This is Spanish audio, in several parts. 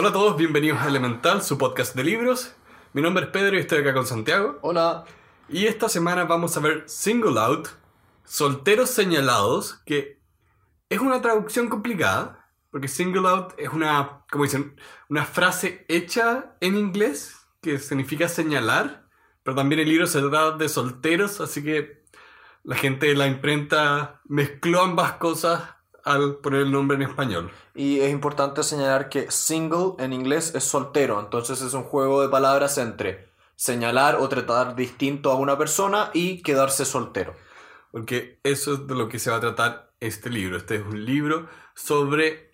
Hola a todos, bienvenidos a Elemental, su podcast de libros. Mi nombre es Pedro y estoy acá con Santiago. Hola. Y esta semana vamos a ver Single Out, Solteros Señalados, que es una traducción complicada, porque Single Out es una, como dicen, una frase hecha en inglés que significa señalar, pero también el libro se trata de solteros, así que la gente de la imprenta mezcló ambas cosas al poner el nombre en español. Y es importante señalar que single en inglés es soltero, entonces es un juego de palabras entre señalar o tratar distinto a una persona y quedarse soltero. Porque eso es de lo que se va a tratar este libro. Este es un libro sobre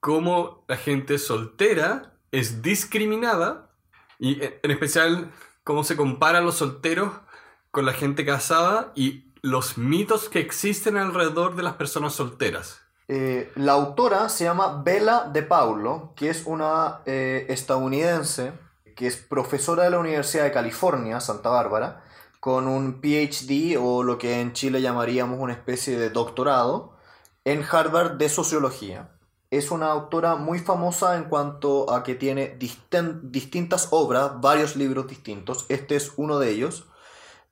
cómo la gente soltera es discriminada y en especial cómo se comparan los solteros con la gente casada y los mitos que existen alrededor de las personas solteras. Eh, la autora se llama Bella De Paulo, que es una eh, estadounidense que es profesora de la Universidad de California, Santa Bárbara, con un PhD o lo que en Chile llamaríamos una especie de doctorado en Harvard de sociología. Es una autora muy famosa en cuanto a que tiene distintas obras, varios libros distintos. Este es uno de ellos.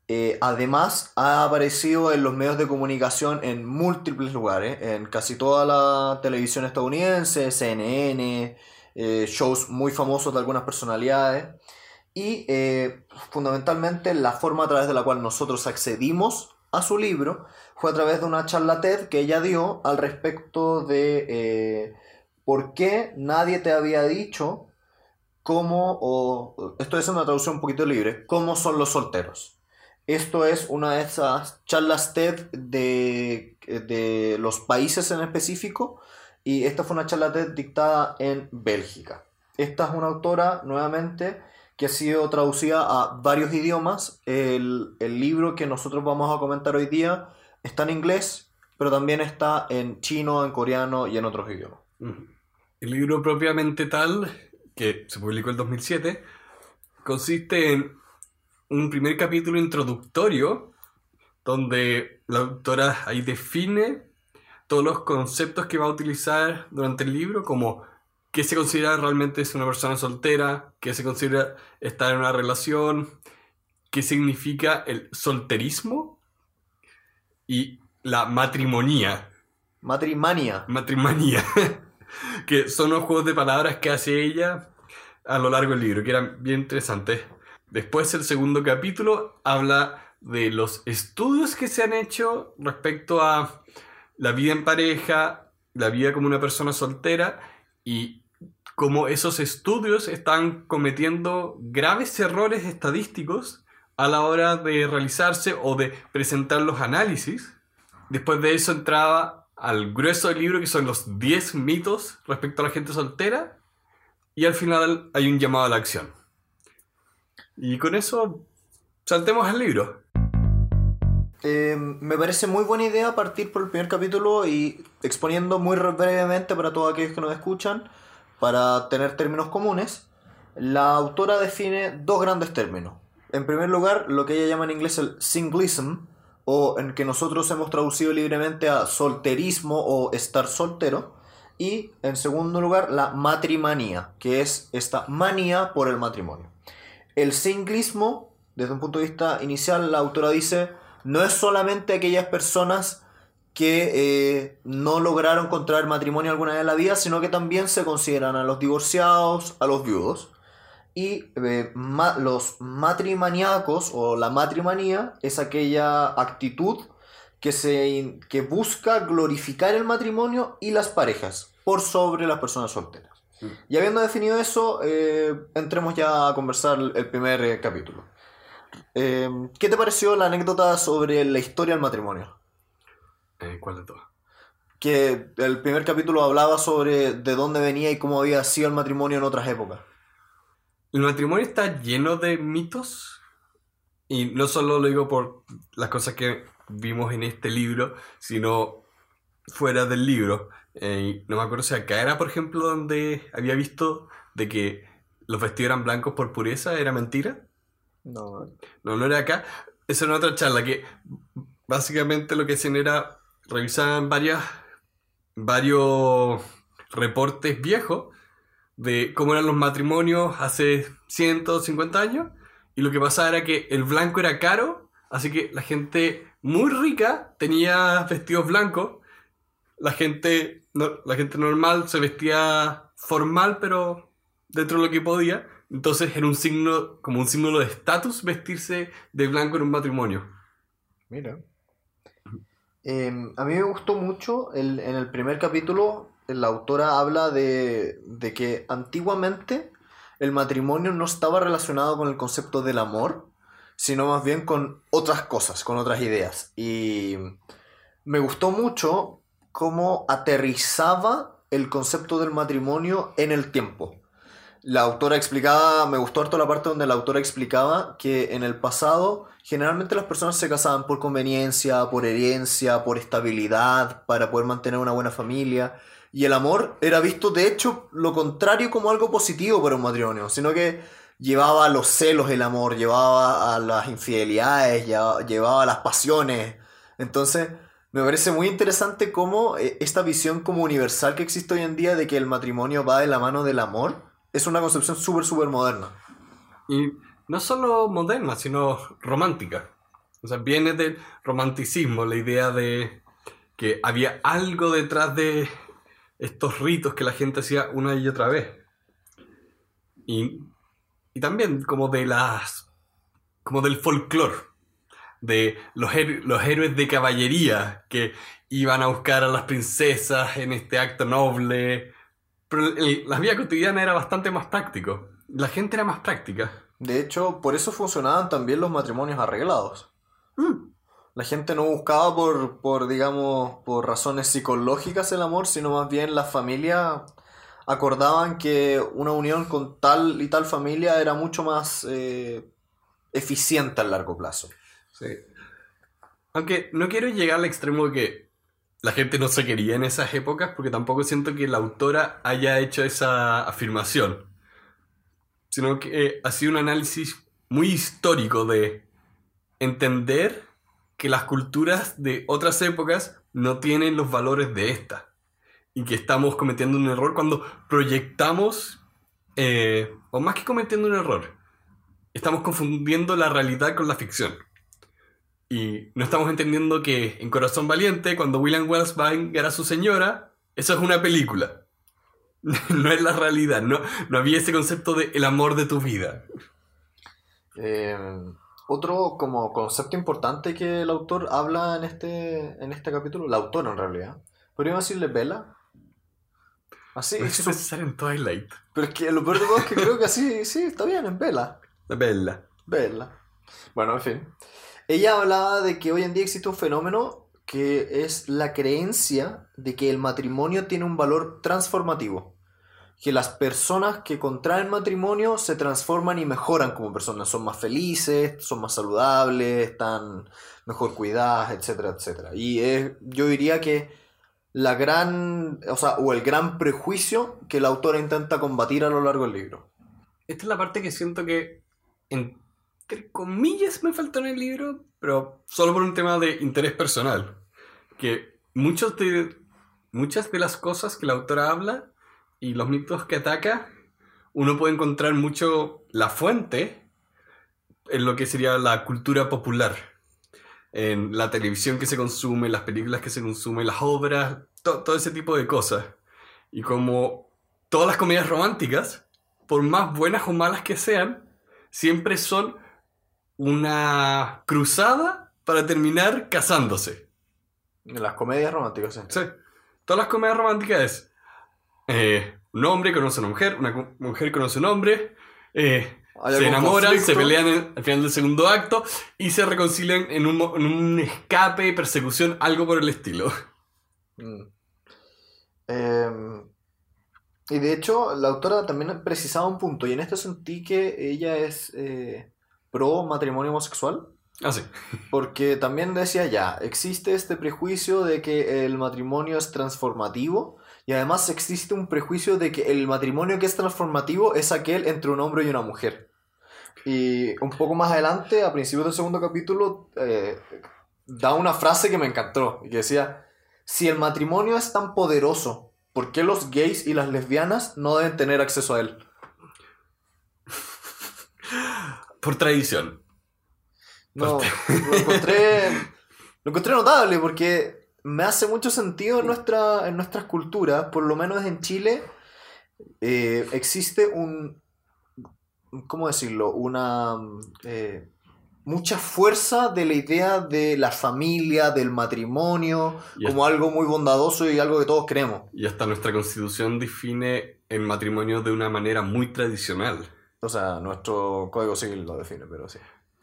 Eh, además, ha aparecido en los medios de comunicación en múltiples lugares, en casi toda la televisión estadounidense, CNN, eh, shows muy famosos de algunas personalidades. Y eh, fundamentalmente la forma a través de la cual nosotros accedimos a su libro fue a través de una charla TED que ella dio al respecto de por qué nadie te había dicho cómo, o esto es una traducción un poquito libre, cómo son los solteros. Esto es una de esas charlas TED de, de los países en específico y esta fue una charla TED dictada en Bélgica. Esta es una autora, nuevamente, que ha sido traducida a varios idiomas. El, el, libro que nosotros vamos a comentar hoy día está en inglés, pero también está en chino, en coreano y en otros idiomas. El libro propiamente tal, que se publicó en 2007, consiste en un primer capítulo introductorio donde la autora ahí define todos los conceptos que va a utilizar durante el libro, como qué se considera realmente es una persona soltera, qué se considera estar en una relación, qué significa el solterismo y la matrimonía. Matrimania. Matrimonía. que son los juegos de palabras que hace ella a lo largo del libro, que eran bien interesantes. Después el segundo capítulo habla de los estudios que se han hecho respecto a la vida en pareja, la vida como una persona soltera y cómo esos estudios están cometiendo graves errores estadísticos a la hora de realizarse o de presentar los análisis. Después de eso entraba al grueso del libro que son los 10 mitos respecto a la gente soltera y al final hay un llamado a la acción. Y con eso, saltemos al libro. Eh, me parece muy buena idea partir por el primer capítulo y exponiendo muy brevemente para todos aquellos que nos escuchan, para tener términos comunes. La autora define dos grandes términos. En primer lugar, lo que ella llama en inglés el singlism, o en que nosotros hemos traducido libremente a solterismo o estar soltero. Y en segundo lugar, la matrimanía, que es esta manía por el matrimonio. El singlismo, desde un punto de vista inicial, la autora dice, no es solamente aquellas personas que eh, no lograron contraer matrimonio alguna vez en la vida, sino que también se consideran a los divorciados, a los viudos. Y eh, los matrimaniacos o la matrimanía es aquella actitud que, se, que busca glorificar el matrimonio y las parejas por sobre las personas solteras. Y habiendo definido eso, eh, entremos ya a conversar el primer eh, capítulo. Eh, ¿Qué te pareció la anécdota sobre la historia del matrimonio? ¿Cuál de todas? Que el primer capítulo hablaba sobre de dónde venía y cómo había sido el matrimonio en otras épocas. El matrimonio está lleno de mitos. Y no solo lo digo por las cosas que vimos en este libro, sino fuera del libro. Eh, no me acuerdo si acá era, por ejemplo, donde había visto de que los vestidos eran blancos por pureza, ¿era mentira? No. No, no era acá. Esa era otra charla que básicamente lo que hacían era revisaban varias, varios reportes viejos de cómo eran los matrimonios hace 150 años. Y lo que pasaba era que el blanco era caro, así que la gente muy rica tenía vestidos blancos. La gente, no- la gente normal se vestía formal, pero dentro de lo que podía. Entonces era un signo, como un símbolo de estatus vestirse de blanco en un matrimonio. Mira. Em, a mí me gustó mucho, el- en el primer capítulo, la autora habla de, de que antiguamente el matrimonio no estaba relacionado con el concepto del amor, sino más bien con otras cosas, con otras ideas. Y me gustó mucho cómo aterrizaba el concepto del matrimonio en el tiempo. La autora explicaba, me gustó harto la parte donde la autora explicaba que en el pasado generalmente las personas se casaban por conveniencia, por herencia, por estabilidad, para poder mantener una buena familia. Y el amor era visto, de hecho, lo contrario como algo positivo para un matrimonio, sino que llevaba a los celos el amor, llevaba a las infidelidades, llevaba a las pasiones. Entonces, me parece muy interesante cómo eh, esta visión como universal que existe hoy en día de que el matrimonio va de la mano del amor es una concepción súper, súper moderna. Y no solo moderna, sino romántica. O sea, viene del romanticismo, la idea de que había algo detrás de estos ritos que la gente hacía una y otra vez. Y, y también como de las... como del folclore. De los, héroes de caballería que iban a buscar a las princesas en este acto noble. Pero el- la vida cotidiana era bastante más práctico. La gente era más práctica. De hecho, por eso funcionaban también los matrimonios arreglados. La gente no buscaba por, por, digamos, por razones psicológicas el amor, sino más bien las familias acordaban que una unión con tal y tal familia era mucho más eh, eficiente a largo plazo. Sí. Aunque no quiero llegar al extremo de que la gente no se quería en esas épocas, porque tampoco siento que la autora haya hecho esa afirmación, sino que eh, ha sido un análisis muy histórico de entender que las culturas de otras épocas no tienen los valores de esta, y que estamos cometiendo un error cuando proyectamos, eh, o más que cometiendo un error, estamos confundiendo la realidad con la ficción. Y no estamos entendiendo que en Corazón Valiente, cuando William Wells va a vengar a su señora, eso es una película. No es la realidad, no, no había ese concepto de el amor de tu vida. Eh, otro como concepto importante que el autor habla en este, en este capítulo, la autora en realidad, podríamos decirle Bella. Así, Me hace su- pensar en Twilight. pero es que lo peor de todo es que creo que así, sí, está bien, en Bella. La bella. Bella. Bueno, en fin. Ella hablaba de que hoy en día existe un fenómeno que es la creencia de que el matrimonio tiene un valor transformativo. Que las personas que contraen matrimonio se transforman y mejoran como personas. Son más felices, son más saludables, están mejor cuidadas, etcétera, etcétera. Y es, yo diría que la gran, o sea, o el gran prejuicio que la autora intenta combatir a lo largo del libro. Esta es la parte que siento que, entre comillas, me faltó en el libro, pero solo por un tema de interés personal. Que muchos de, muchas de las cosas que la autora habla y los mitos que ataca, uno puede encontrar mucho la fuente en lo que sería la cultura popular. En la televisión que se consume, las películas que se consumen, las obras, to- todo ese tipo de cosas. Y como todas las comedias románticas, por más buenas o malas que sean, siempre son una cruzada para terminar casándose. En las comedias románticas, sí. Sí. Todas las comedias románticas es eh, un hombre conoce a una mujer, una mujer conoce a un hombre, eh, se enamoran, se pelean en- al final del segundo acto y se reconcilian en un, en un escape, persecución, algo por el estilo. Mm. Em, y de hecho, la autora también precisaba un punto, y en esto sentí que ella es eh, pro matrimonio homosexual, Así. porque también decía ya, existe este prejuicio de que el matrimonio es transformativo, y además existe un prejuicio de que el matrimonio que es transformativo es aquel entre un hombre y una mujer. Y un poco más adelante, a principios del segundo capítulo, eh, da una frase que me encantó, y que decía, si el matrimonio es tan poderoso ¿por qué los gays y las lesbianas no deben tener acceso a él? Por tradición. No, lo encontré, lo encontré notable porque me hace mucho sentido en, nuestra, en nuestras culturas, por lo menos en Chile, eh, existe un, ¿cómo decirlo? Una... eh, mucha fuerza de la idea de la familia, del matrimonio, Y como algo muy bondadoso y algo que todos queremos. Y hasta nuestra constitución define el matrimonio de una manera muy tradicional. O sea, nuestro código civil lo define, pero sí.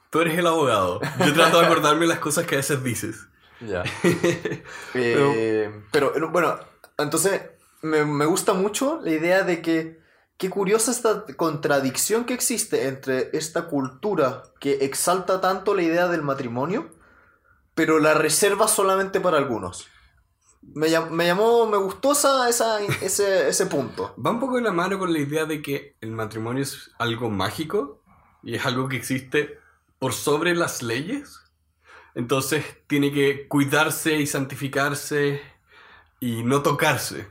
Tú eres el abogado. Yo trato de acordarme las cosas que a veces dices. Ya. Eh, pero, eh, bueno, entonces me, me gusta mucho la idea de que qué curiosa esta contradicción que existe entre esta cultura que exalta tanto la idea del matrimonio, pero la reserva solamente para algunos. Me, me llamó, me gustó esa- ese, ese punto. Va un poco de la mano con la idea de que el matrimonio es algo mágico y es algo que existe por sobre las leyes. Entonces tiene que cuidarse y santificarse y no tocarse.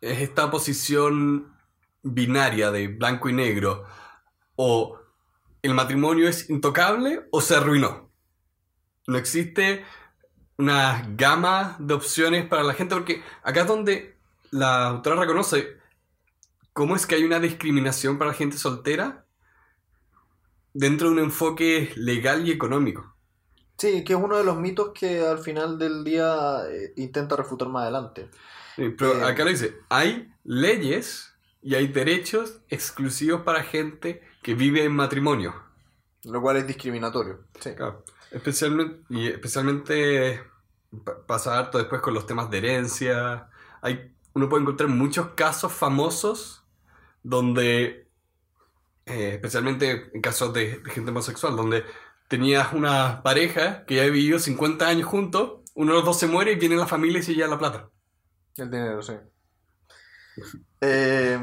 Es esta posición binaria de blanco y negro. O el matrimonio es intocable o se arruinó. No existe una gama de opciones para la gente porque acá es donde la autora reconoce cómo es que hay una discriminación para la gente soltera dentro de un enfoque legal y económico. Sí, que es uno de los mitos que al final del día eh, intenta refutar más adelante. Eh, Pero Eh. acá lo dice, hay leyes y hay derechos exclusivos para gente que vive en matrimonio. Lo cual es discriminatorio. Sí. Claro. Especialmente, y especialmente pa- pasa harto después con los temas de herencia. Hay, uno puede encontrar muchos casos famosos donde, eh, especialmente en casos de, de gente homosexual, donde tenías una pareja que ya ha vivido 50 años juntos, uno de los dos se muere y viene la familia y se lleva la plata. El dinero, sí. Eh,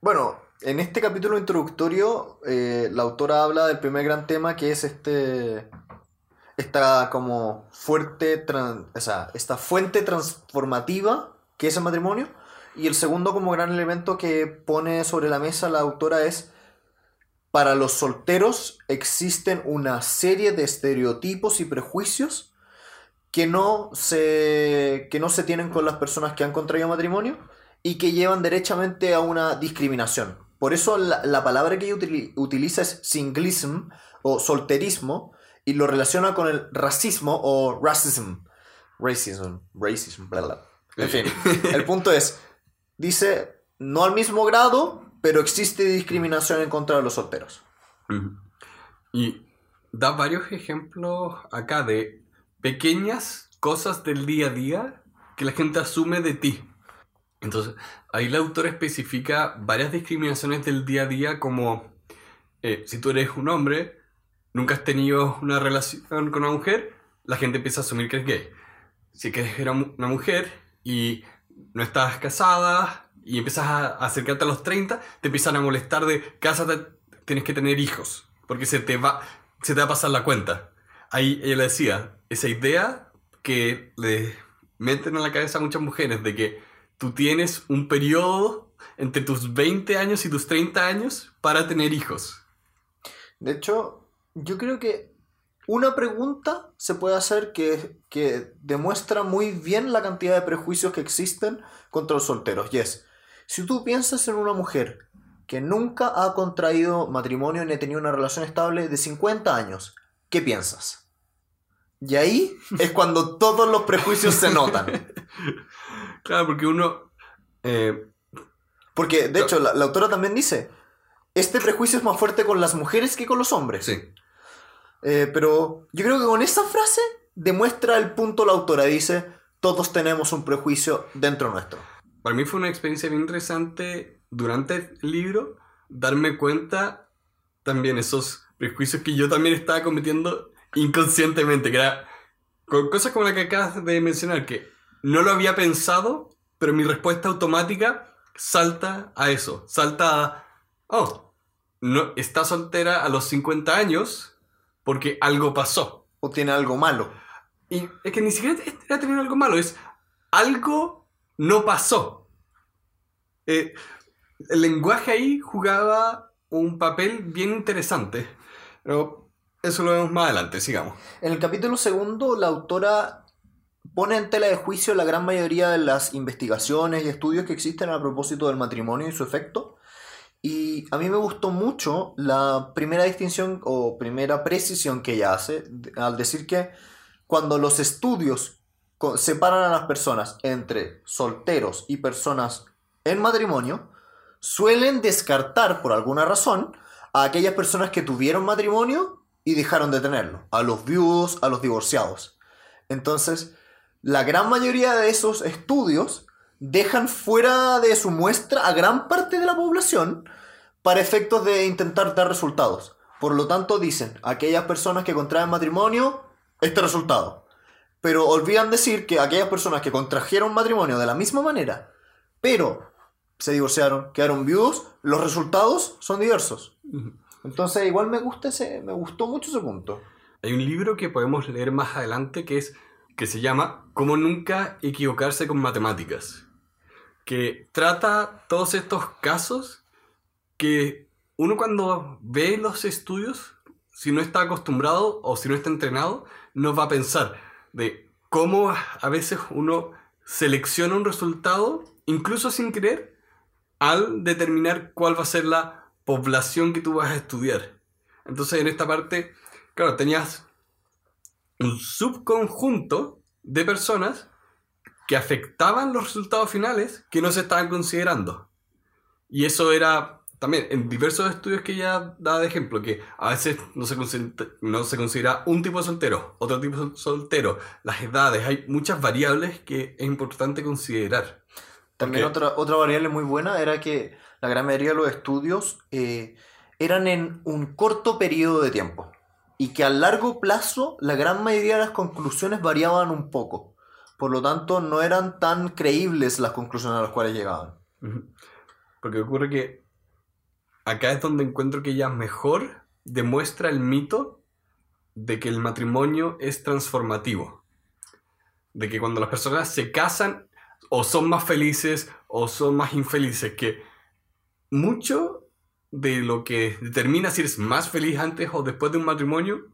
bueno, en este capítulo introductorio, eh, la autora habla del primer gran tema que es este. Esta como fuerte. o sea, esta fuente transformativa que es el matrimonio. Y el segundo, como gran elemento que pone sobre la mesa la autora es. Para los solteros existen una serie de estereotipos y prejuicios que no se, que no se tienen con las personas que han contraído matrimonio y que llevan derechamente a una discriminación. Por eso la, la palabra que ella utili- utiliza es singlism o solterismo y lo relaciona con el racismo o racism. Racism, racism, bla, bla. En fin, el punto es, dice, no al mismo grado, pero existe discriminación en contra de los solteros. Y da varios ejemplos acá de pequeñas cosas del día a día que la gente asume de ti. Entonces, ahí la autora especifica varias discriminaciones del día a día como eh, si tú eres un hombre, nunca has tenido una relación con una mujer, la gente empieza a asumir que eres gay. Si que eres una mujer y no estás casada y empiezas a acercarte a los 30, te empiezan a molestar de cásate, tienes que tener hijos, porque se te va, se te va a pasar la cuenta. Ahí ella decía, esa idea que le meten en la cabeza a muchas mujeres de que tú tienes un periodo entre tus 20 años y tus 30 años para tener hijos. De hecho, yo creo que una pregunta se puede hacer que, que demuestra muy bien la cantidad de prejuicios que existen contra los solteros. Y es, si tú piensas en una mujer que nunca ha contraído matrimonio ni ha tenido una relación estable de 50 años, ¿qué piensas? Y ahí es cuando todos los prejuicios se notan. Claro, porque uno... eh, Porque, de hecho, la, la autora también dice, este prejuicio es más fuerte con las mujeres que con los hombres. sí, Eh, pero yo creo que con esa frase demuestra el punto la autora. Dice, todos tenemos un prejuicio dentro nuestro. Para mí fue una experiencia bien interesante durante el libro darme cuenta también esos prejuicios que yo también estaba cometiendo inconscientemente, que era con cosas como la que acabas de mencionar, que no lo había pensado, pero mi respuesta automática salta a eso, salta a, oh, no, está soltera a los 50 años porque algo pasó. O tiene algo malo. Y es que ni siquiera era tener algo malo, es algo no pasó. Eh, el lenguaje ahí jugaba un papel bien interesante. Pero eso lo vemos más adelante, sigamos. En el capítulo segundo, la autora pone en tela de juicio la gran mayoría de las investigaciones y estudios que existen a propósito del matrimonio y su efecto. Y a mí me gustó mucho la primera distinción o primera precisión que ella hace al decir que cuando los estudios separan a las personas entre solteros y personas en matrimonio, suelen descartar por alguna razón a aquellas personas que tuvieron matrimonio y dejaron de tenerlo, a los viudos, a los divorciados. Entonces, la gran mayoría de esos estudios dejan fuera de su muestra a gran parte de la población para efectos de intentar dar resultados. Por lo tanto, dicen, aquellas personas que contraen matrimonio, este resultado. Pero olvidan decir que aquellas personas que contrajeron matrimonio de la misma manera, pero se divorciaron, quedaron viudos, los resultados son diversos. Entonces, igual me gusta ese, me gustó mucho ese punto. Hay un libro que podemos leer más adelante que es que se llama Cómo nunca equivocarse con matemáticas, que trata todos estos casos que uno cuando ve los estudios, si no está acostumbrado o si no está entrenado, no va a pensar de cómo a veces uno selecciona un resultado, incluso sin querer, al determinar cuál va a ser la población que tú vas a estudiar. Entonces, en esta parte, claro, tenías un subconjunto de personas que afectaban los resultados finales que no se estaban considerando. Y eso era también en diversos estudios que ella da de ejemplo, que a veces no se, no se considera un tipo de soltero, otro tipo de soltero, las edades, hay muchas variables que es importante considerar. También otra, otra variable muy buena era que la gran mayoría de los estudios eh, eran en un corto periodo de tiempo y que a largo plazo la gran mayoría de las conclusiones variaban un poco. Por lo tanto, no eran tan creíbles las conclusiones a las cuales llegaban. Porque ocurre que acá es donde encuentro que ella mejor demuestra el mito de que el matrimonio es transformativo. De que cuando las personas se casan o son más felices o son más infelices, que mucho de lo que determina si eres más feliz antes o después de un matrimonio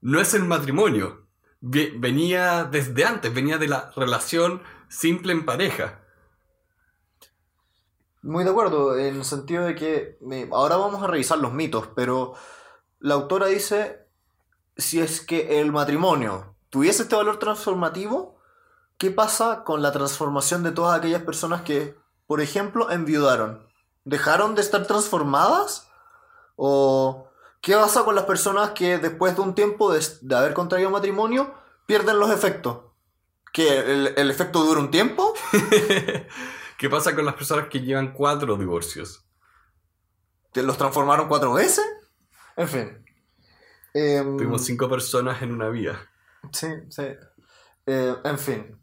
no es el matrimonio. Venía desde antes, venía de la relación simple en pareja. Muy de acuerdo, en el sentido de que ahora vamos a revisar los mitos, pero la autora dice, si es que el matrimonio tuviese este valor transformativo, ¿qué pasa con la transformación de todas aquellas personas que, por ejemplo, enviudaron? ¿Dejaron de estar transformadas? ¿O qué pasa con las personas que después de un tiempo de, haber contraído matrimonio pierden los efectos? ¿Que el, efecto dura un tiempo? ¿Qué pasa con las personas que llevan cuatro divorcios? ¿Que los transformaron cuatro veces? En fin. Em, Tuvimos cinco personas en una vía. Sí, sí. Eh, en fin.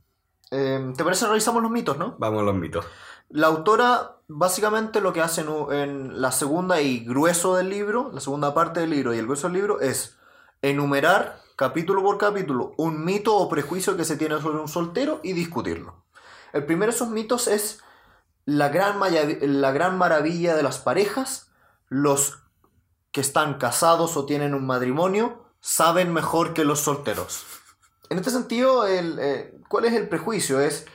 Em, ¿Te parece revisamos los mitos, no? Vamos a los mitos. La autora básicamente lo que hace en, la segunda y grueso del libro, la segunda parte del libro y el grueso del libro es enumerar capítulo por capítulo un mito o prejuicio que se tiene sobre un soltero y discutirlo. El primero de esos mitos es la gran, la gran maravilla de las parejas, los que están casados o tienen un matrimonio saben mejor que los solteros. En este sentido, el, eh, ¿cuál es el prejuicio? Es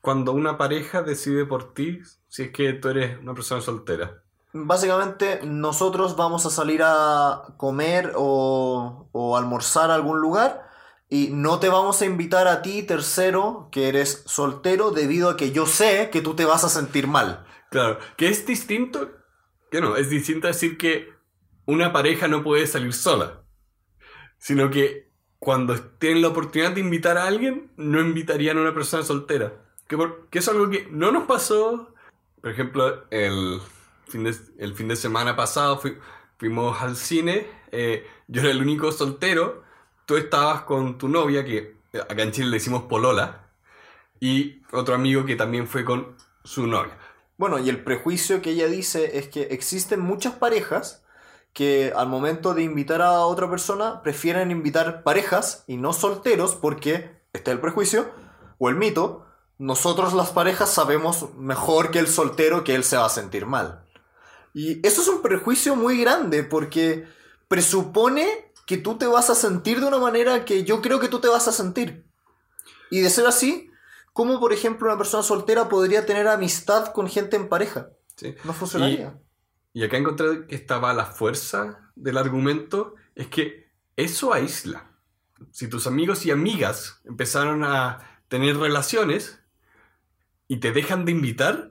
cuando una pareja decide por ti si es que tú eres una persona soltera. Básicamente, nosotros vamos a salir a comer o, o almorzar a algún lugar y no te vamos a invitar a ti, tercero, que eres soltero, debido a que yo sé que tú te vas a sentir mal. Claro, que es distinto, que no, es distinto decir que una pareja no puede salir sola, sino que cuando tienen la oportunidad de invitar a alguien, no invitarían a una persona soltera. Que, que es algo que no nos pasó. Por ejemplo, el fin de, el fin de semana pasado fuimos al cine. Eh, yo era el único soltero. Tú estabas con tu novia, que acá en Chile le decimos Polola. Y otro amigo que también fue con su novia. Bueno, y el prejuicio que ella dice es que existen muchas parejas que al momento de invitar a otra persona prefieren invitar parejas y no solteros porque, este es el prejuicio o el mito, nosotros las parejas sabemos mejor que el soltero que él se va a sentir mal. Y eso es un prejuicio muy grande porque presupone que tú te vas a sentir de una manera que yo creo que tú te vas a sentir. Y de ser así, ¿cómo por ejemplo una persona soltera podría tener amistad con gente en pareja? Sí. No funcionaría. Y acá encontré que estaba la fuerza del argumento, es que eso aísla. Si tus amigos y amigas empezaron a tener relaciones y te dejan de invitar,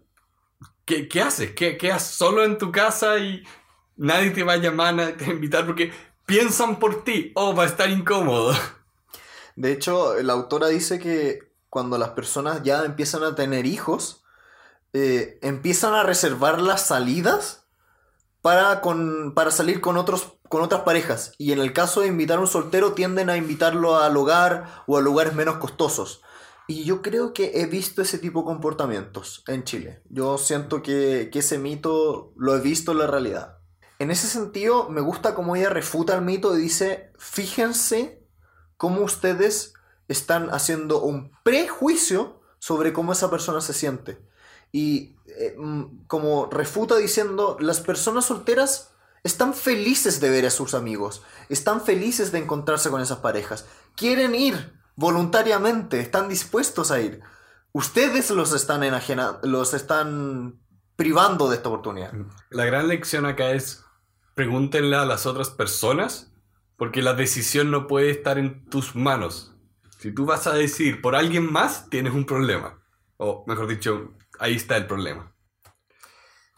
¿qué, qué haces? ¿Qué, ¿Quedas solo en tu casa y nadie te va a llamar, a invitar porque piensan por ti? Oh, va a estar incómodo. De hecho, la autora dice que cuando las personas ya empiezan a tener hijos, eh, empiezan a reservar las salidas para, con, para salir con, otros, con otras parejas. Y en el caso de invitar a un soltero, tienden a invitarlo al hogar o a lugares menos costosos. Y yo creo que he visto ese tipo de comportamientos en Chile. Yo siento que, que ese mito lo he visto en la realidad. En ese sentido, me gusta cómo ella refuta el mito y dice, fíjense cómo ustedes están haciendo un prejuicio sobre cómo esa persona se siente. Y eh, mm, como refuta diciendo, las personas solteras están felices de ver a sus amigos, están felices de encontrarse con esas parejas, quieren ir voluntariamente, están dispuestos a ir. Ustedes los están enajena los están privando de esta oportunidad. La gran lección acá es pregúntenle a las otras personas porque la decisión no puede estar en tus manos. Si tú vas a decir por alguien más, tienes un problema. O mejor dicho, ahí está el problema.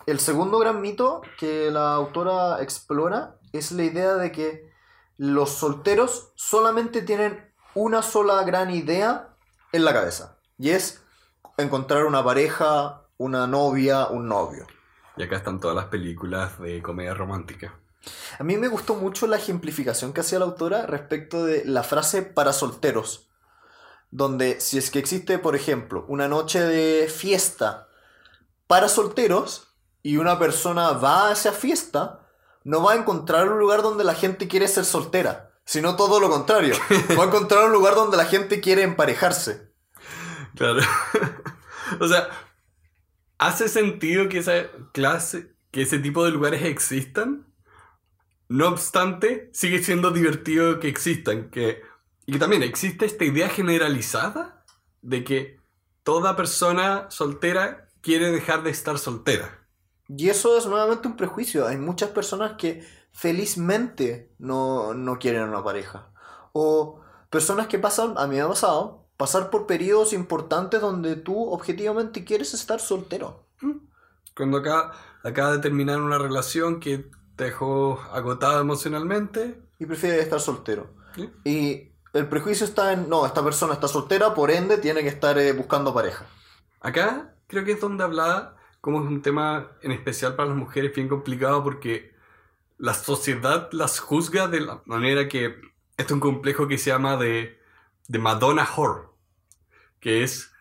El segundo gran mito que la autora explora es la idea de que los solteros solamente tienen una sola gran idea en la cabeza. Y es encontrar una pareja, una novia, un novio. Y acá están todas las películas de comedia romántica. A mí me gustó mucho la ejemplificación que hacía la autora respecto de la frase para solteros. Donde si es que existe, por ejemplo, una noche de fiesta para solteros y una persona va a esa fiesta, no va a encontrar un lugar donde la gente quiere ser soltera, sino todo lo contrario. Va a encontrar un lugar donde la gente quiere emparejarse. Claro. o sea, ¿hace sentido que esa clase, que ese tipo de lugares existan? No obstante, sigue siendo divertido que existan. Que, y que también existe esta idea generalizada de que toda persona soltera quiere dejar de estar soltera. Y eso es nuevamente un prejuicio. Hay muchas personas que felizmente no, no quieren una pareja. O personas que pasan, a mí me ha pasado, pasar por periodos importantes donde tú objetivamente quieres estar soltero. Cuando acá acaba de terminar una relación que te dejó agotado emocionalmente. Y prefieres estar soltero. ¿sí? Y el prejuicio está en, no, esta persona está soltera, por ende tiene que estar eh, buscando pareja. Acá creo que es donde hablaba como es un tema en especial para las mujeres bien complicado porque la sociedad las juzga de la manera que esto es un complejo que se llama de, de Madonna Whore, que es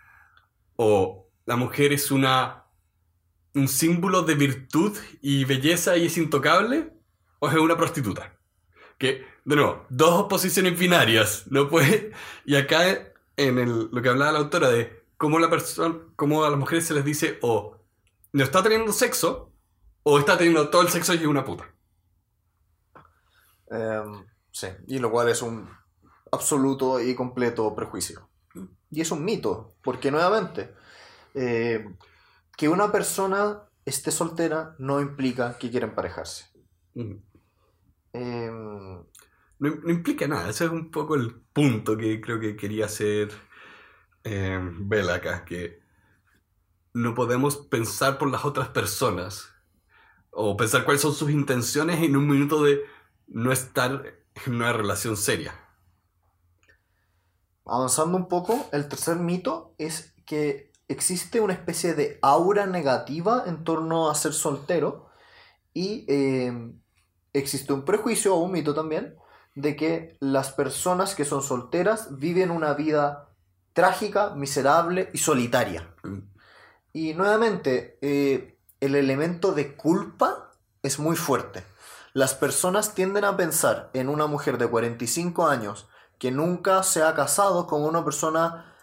o la mujer es una un símbolo de virtud y belleza y es intocable o es una prostituta. Que, de nuevo, dos posiciones binarias, no puede... Y acá en el, lo que hablaba la autora de cómo la persona, cómo a las mujeres se les dice o no está teniendo sexo o está teniendo todo el sexo y es una puta. Em, sí, y lo cual es un absoluto y completo prejuicio. Y es un mito, porque nuevamente, eh, que una persona esté soltera no implica que quiera emparejarse. Mm. Em, No, no implica nada, ese es un poco el punto que creo que quería hacer eh, Bella acá, que no podemos pensar por las otras personas o pensar cuáles son sus intenciones en un minuto de no estar en una relación seria. avanzando un poco, el tercer mito es que existe una especie de aura negativa en torno a ser soltero y eh, existe un prejuicio o un mito también de que las personas que son solteras viven una vida trágica, miserable y solitaria. Mm. Y nuevamente, eh, el elemento de culpa es muy fuerte. Las personas tienden a pensar en una mujer de 45 años que nunca se ha casado como una persona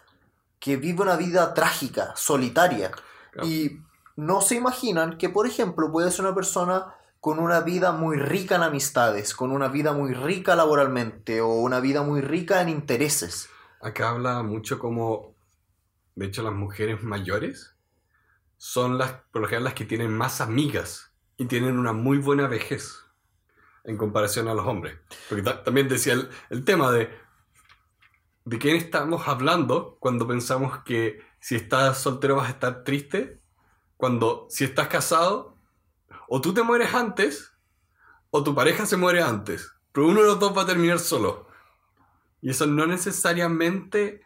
que vive una vida trágica, solitaria. Claro. Y no se imaginan que, por ejemplo, puede ser una persona con una vida muy rica en amistades, con una vida muy rica laboralmente o una vida muy rica en intereses. Acá habla mucho como, de hecho, las mujeres mayores son las, por lo general, las que tienen más amigas y tienen una muy buena vejez en comparación a los hombres. Porque ta- también decía el, tema de, de quién estamos hablando cuando pensamos que si estás soltero vas a estar triste, cuando si estás casado, o tú te mueres antes, o tu pareja se muere antes, pero uno de los dos va a terminar solo. Y eso no necesariamente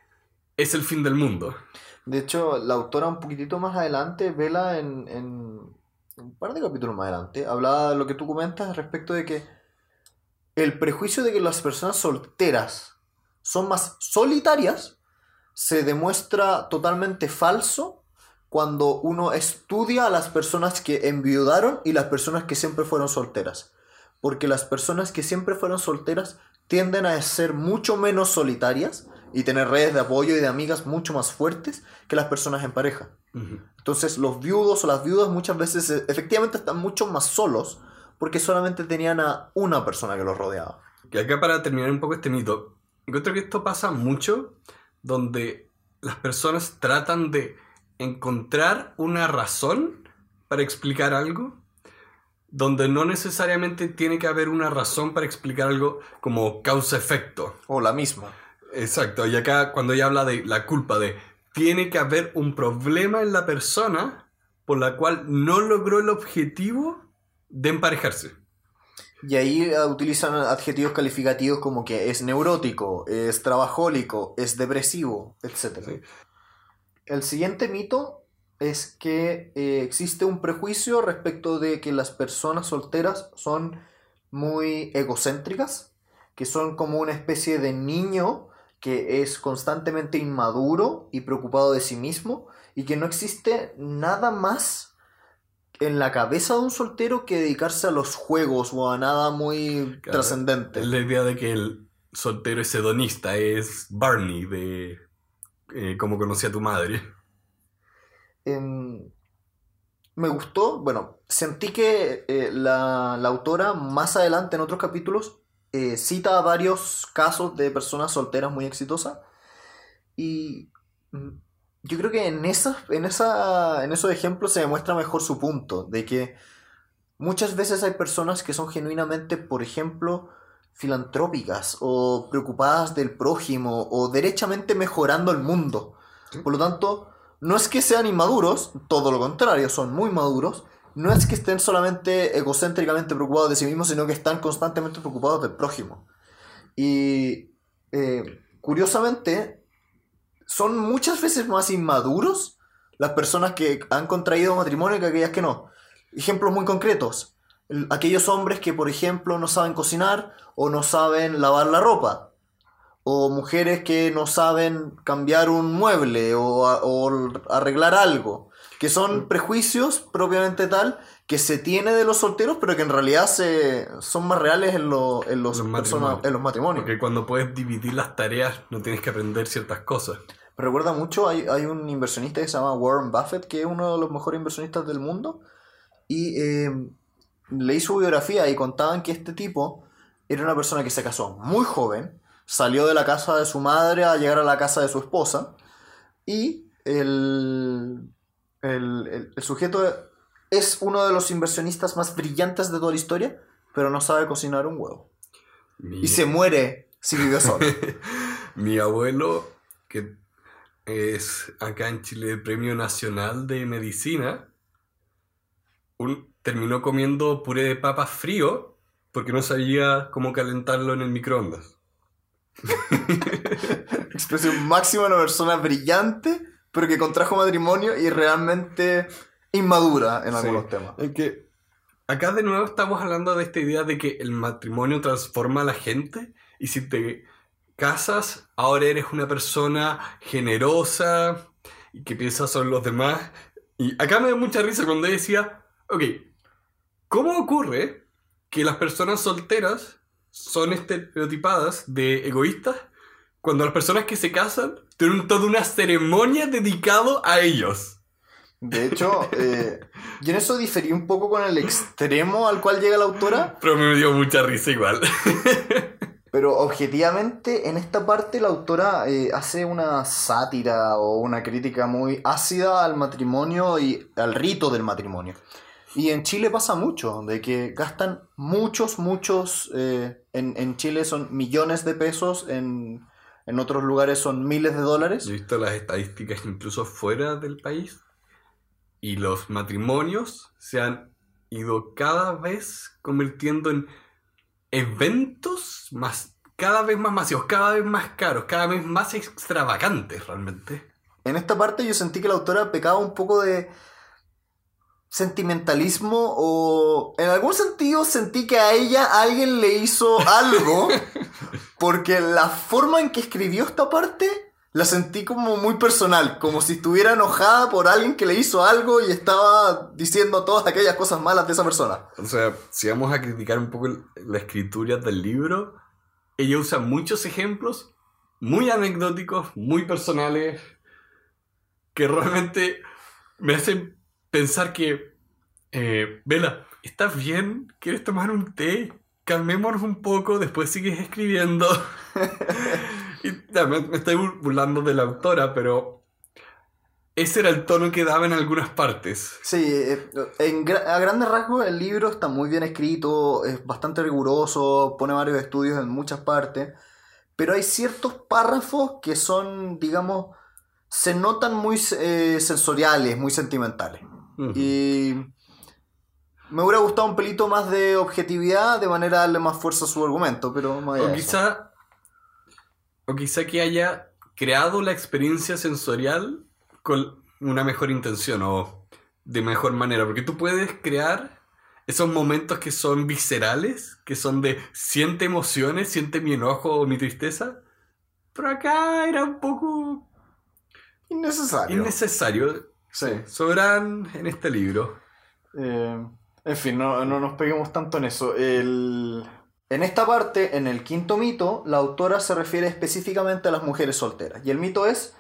es el fin del mundo. De hecho, la autora un poquitito más adelante, Vela, en un par de capítulos más adelante, hablaba de lo que tú comentas respecto de que el prejuicio de que las personas solteras son más solitarias se demuestra totalmente falso cuando uno estudia a las personas que enviudaron y las personas que siempre fueron solteras. Porque las personas que siempre fueron solteras tienden a ser mucho menos solitarias y tener redes de apoyo y de amigas mucho más fuertes que las personas en pareja. Entonces los viudos o las viudas muchas veces eh, efectivamente están mucho más solos porque solamente tenían a una persona que los rodeaba. Y acá para terminar un poco este mito, encuentro que esto pasa mucho donde las personas tratan de encontrar una razón para explicar algo, donde no necesariamente tiene que haber una razón para explicar algo como causa-efecto. O la misma. Exacto, y acá cuando ella habla de la culpa, de tiene que haber un problema en la persona por la cual no logró el objetivo de emparejarse. Y ahí eh, utilizan adjetivos calificativos como que es neurótico, es trabajólico, es depresivo, etc. Sí. El siguiente mito es que eh, existe un prejuicio respecto de que las personas solteras son muy egocéntricas, que son como una especie de niño que es constantemente inmaduro y preocupado de sí mismo y que no existe nada más en la cabeza de un soltero que dedicarse a los juegos o a nada muy Claro, trascendente. La idea de que el soltero es hedonista es Barney de eh, Cómo conocí a tu madre. Em, me gustó, bueno, sentí que eh, la, la autora más adelante en otros capítulos eh, cita varios casos de personas solteras muy exitosas y mm, yo creo que en, esas, en, esa, en esos ejemplos se demuestra mejor su punto, de que muchas veces hay personas que son genuinamente, por ejemplo, filantrópicas o preocupadas del prójimo o derechamente mejorando el mundo. Por lo tanto, no es que sean inmaduros, todo lo contrario, son muy maduros. No es que estén solamente egocéntricamente preocupados de sí mismos, sino que están constantemente preocupados del prójimo. Y eh, curiosamente, son muchas veces más inmaduros las personas que han contraído matrimonio que aquellas que no. Ejemplos muy concretos. El- Aquellos hombres que, por ejemplo, no saben cocinar o no saben lavar la ropa. O mujeres que no saben cambiar un mueble o arreglar algo. Que son prejuicios propiamente tal que se tiene de los solteros, pero que en realidad se, son más reales en, lo- en los, Los persona- matrimonios. en los matrimonios. Porque cuando puedes dividir las tareas no tienes que aprender ciertas cosas. Me recuerda mucho, hay, hay un inversionista que se llama Warren Buffett, que es uno de los mejores inversionistas del mundo, y eh, leí su biografía y contaban que este tipo era una persona que se casó muy joven, salió de la casa de su madre a llegar a la casa de su esposa, y el, el, el- el sujeto es uno de los inversionistas más brillantes de toda la historia, pero no sabe cocinar un huevo. Mi, Y se muere si vive solo. mi abuelo, que es acá en Chile el Premio Nacional de Medicina, un- terminó comiendo puré de papas frío porque no sabía cómo calentarlo en el microondas. Expresión máxima de una persona brillante, pero que contrajo matrimonio y realmente inmadura en Sí. algunos temas. Es que acá de nuevo estamos hablando de esta idea de que el matrimonio transforma a la gente y si te casas, ahora eres una persona generosa y que piensa sobre los demás. Y acá me da mucha risa cuando decía, ok, ¿cómo ocurre que las personas solteras son estereotipadas de egoístas cuando las personas que se casan tienen toda una ceremonia dedicado a ellos. De hecho, eh, yo en eso diferí un poco con el extremo al cual llega la autora. Pero me dio mucha risa igual. Pero objetivamente, en esta parte la autora eh, hace una sátira o una crítica muy ácida al matrimonio y al rito del matrimonio. Y en Chile pasa mucho, de que gastan muchos, muchos, eh, en, en Chile son millones de pesos, en, en otros lugares son miles de dólares. Yo he visto las estadísticas incluso fuera del país y los matrimonios se han ido cada vez convirtiendo en eventos más, cada vez más masivos, cada vez más caros, cada vez más extravagantes realmente. En esta parte yo sentí que la autora pecaba un poco de sentimentalismo o en algún sentido sentí que a ella alguien le hizo algo porque la forma en que escribió esta parte la sentí como muy personal, como si estuviera enojada por alguien que le hizo algo y estaba diciendo todas aquellas cosas malas de esa persona. O sea, si vamos a criticar un poco la escritura del libro, ella usa muchos ejemplos muy anecdóticos, muy personales, que realmente me hacen pensar que, eh, Vela, ¿estás bien? ¿Quieres tomar un té? Calmémonos un poco, después sigues escribiendo. y ya, me, estoy bur- burlando de la autora, pero ese era el tono que daba en algunas partes. Sí, eh, en a grandes rasgos el libro está muy bien escrito, es bastante riguroso, pone varios estudios en muchas partes, pero hay ciertos párrafos que son, digamos, se notan muy eh, sensoriales, muy sentimentales. Y me hubiera gustado un pelito más de objetividad, de manera a darle más fuerza a su argumento, pero más allá O de eso. quizá, o quizá que haya creado la experiencia sensorial con una mejor intención o de mejor manera, porque tú puedes crear esos momentos que son viscerales, que son de siente emociones, siente mi enojo o mi tristeza, pero acá era un poco Innecesario. innecesario. Sí. Sobran en este libro. Eh, en fin, no, no nos peguemos tanto en eso. El- En esta parte, en el quinto mito, la autora se refiere específicamente a las mujeres solteras. Y el mito es,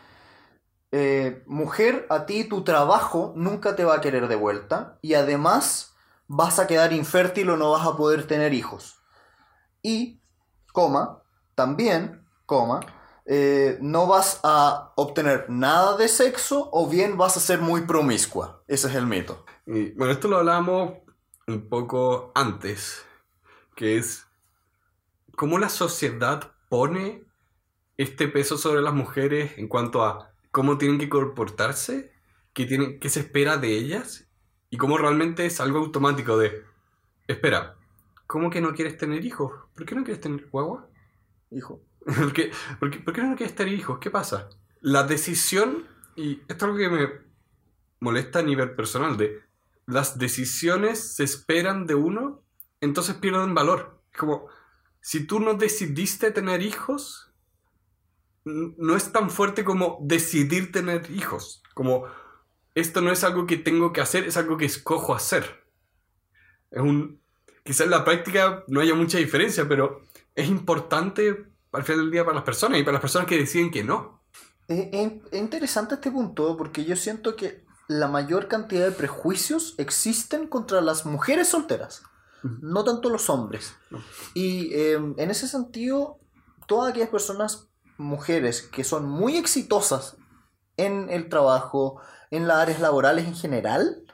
eh, mujer, a ti tu trabajo nunca te va a querer de vuelta y además vas a quedar infértil o no vas a poder tener hijos. Y, coma, también, coma, eh, no vas a obtener nada de sexo o bien vas a ser muy promiscua. Ese es el mito. Y, bueno, esto lo hablábamos un poco antes, que es cómo la sociedad pone este peso sobre las mujeres en cuanto a cómo tienen que comportarse, qué, tienen, qué se espera de ellas, y cómo realmente es algo automático de, espera, ¿cómo que no quieres tener hijos? ¿Por qué no quieres tener guagua? Hijo. ¿Por qué, por qué- no quieres tener hijos? ¿Qué pasa? La decisión, y esto es algo que me molesta a nivel personal, de las decisiones se esperan de uno, entonces pierden valor. Es como, si tú no decidiste tener hijos, no es tan fuerte como decidir tener hijos. Como, esto no es algo que tengo que hacer, es algo que escojo hacer. Es un... Quizás en la práctica no haya mucha diferencia, pero es importante al final del día para las personas y para las personas que deciden que no. Es, es- es interesante este punto porque yo siento que la mayor cantidad de prejuicios existen contra las mujeres solteras, no tanto los hombres. No. Y eh, en ese sentido, todas aquellas personas, mujeres, que son muy exitosas en el trabajo, en las áreas laborales en general,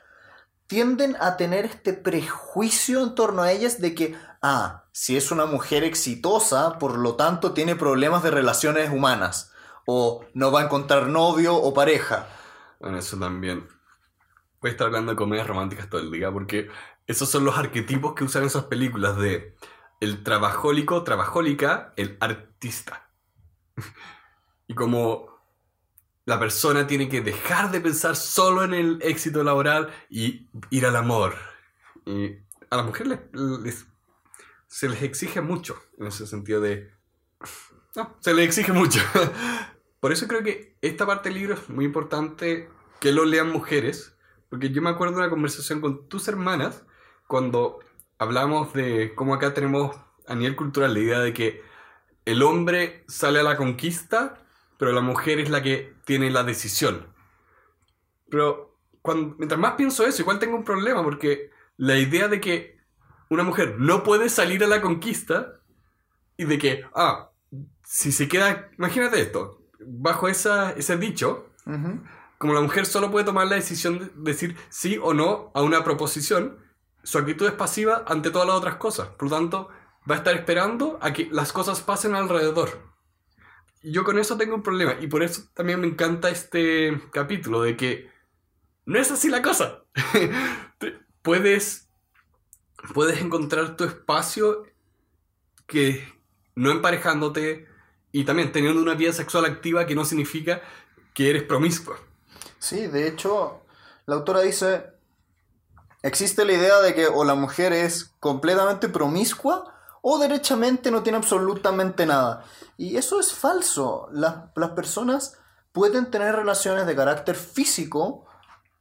tienden a tener este prejuicio en torno a ellas de que, ah, si es una mujer exitosa, por lo tanto tiene problemas de relaciones humanas, o no va a encontrar novio o pareja. Bueno, eso también. Voy a estar hablando de comedias románticas todo el día porque esos son los arquetipos que usan esas películas de el trabajólico, trabajólica, el artista. y como la persona tiene que dejar de pensar solo en el éxito laboral y ir al amor. Y a las mujeres les, les- se les exige mucho en ese sentido de... No, se les exige mucho. Por eso creo que esta parte del libro es muy importante que lo lean mujeres, porque yo me acuerdo de una conversación con tus hermanas cuando hablamos de cómo acá tenemos a nivel cultural la idea de que el hombre sale a la conquista, pero la mujer es la que tiene la decisión. Pero cuando, mientras más pienso eso, igual tengo un problema, porque la idea de que una mujer no puede salir a la conquista y de que, ah, si se queda, imagínate esto, bajo esa, ese dicho, como la mujer solo puede tomar la decisión de decir sí o no a una proposición, su actitud es pasiva ante todas las otras cosas. Por lo tanto, va a estar esperando a que las cosas pasen alrededor. Yo con eso tengo un problema. Y por eso también me encanta este capítulo de que no es así la cosa. Puedes, puedes encontrar tu espacio que no emparejándote y también teniendo una vida sexual activa que no significa que eres promiscua. Sí, de hecho, la autora dice, existe la idea de que o la mujer es completamente promiscua o derechamente no tiene absolutamente nada. Y eso es falso. Las, las personas pueden tener relaciones de carácter físico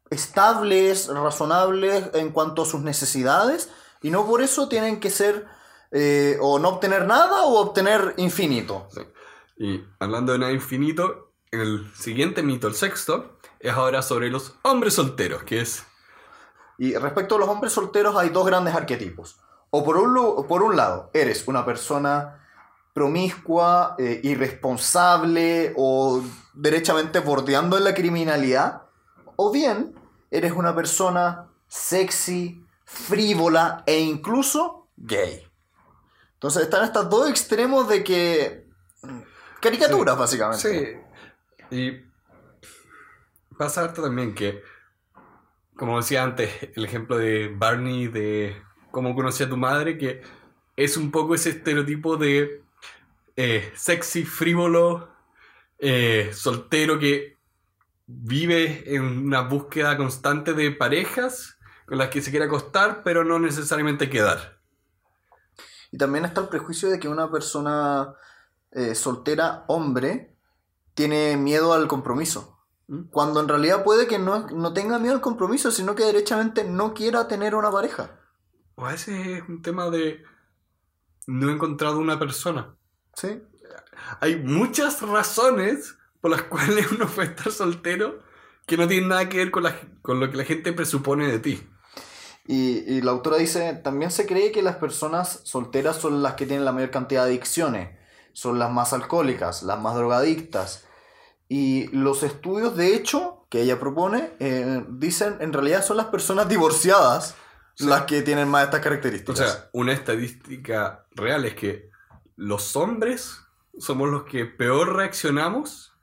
estables, razonables en cuanto a sus necesidades y no por eso tienen que ser eh, o no obtener nada o obtener infinito. Y hablando de nada infinito, el siguiente mito, el sexto, es ahora sobre los hombres solteros, que es... Y respecto a los hombres solteros hay dos grandes arquetipos. O por un, por un lado, eres una persona promiscua, eh, irresponsable o derechamente bordeando en la criminalidad. O bien, eres una persona sexy, frívola e incluso gay. Entonces están estos dos extremos de que... mm, Caricaturas, Sí. básicamente. Sí. Y pasa harto también que, como decía antes, el ejemplo de Barney de cómo conocí a tu madre, que es un poco ese estereotipo de eh, sexy, frívolo, eh, soltero que vive en una búsqueda constante de parejas con las que se quiere acostar, pero no necesariamente quedar. Y también está el prejuicio de que una persona eh, soltera, hombre, tiene miedo al compromiso. ¿Mm? Cuando en realidad puede que no, no tenga miedo al compromiso, sino que derechamente no quiera tener una pareja. O a veces es un tema de no he encontrado una persona. ¿Sí? Hay muchas razones por las cuales uno puede estar soltero que no tienen nada que ver con, la- con lo que la gente presupone de ti. Y, y la autora dice, también se cree que las personas solteras son las que tienen la mayor cantidad de adicciones, son las más alcohólicas, las más drogadictas. Y los estudios, de hecho, que ella propone, eh, dicen en realidad son las personas divorciadas las que tienen más estas O características. sea, una estadística real es que los hombres somos los que peor reaccionamos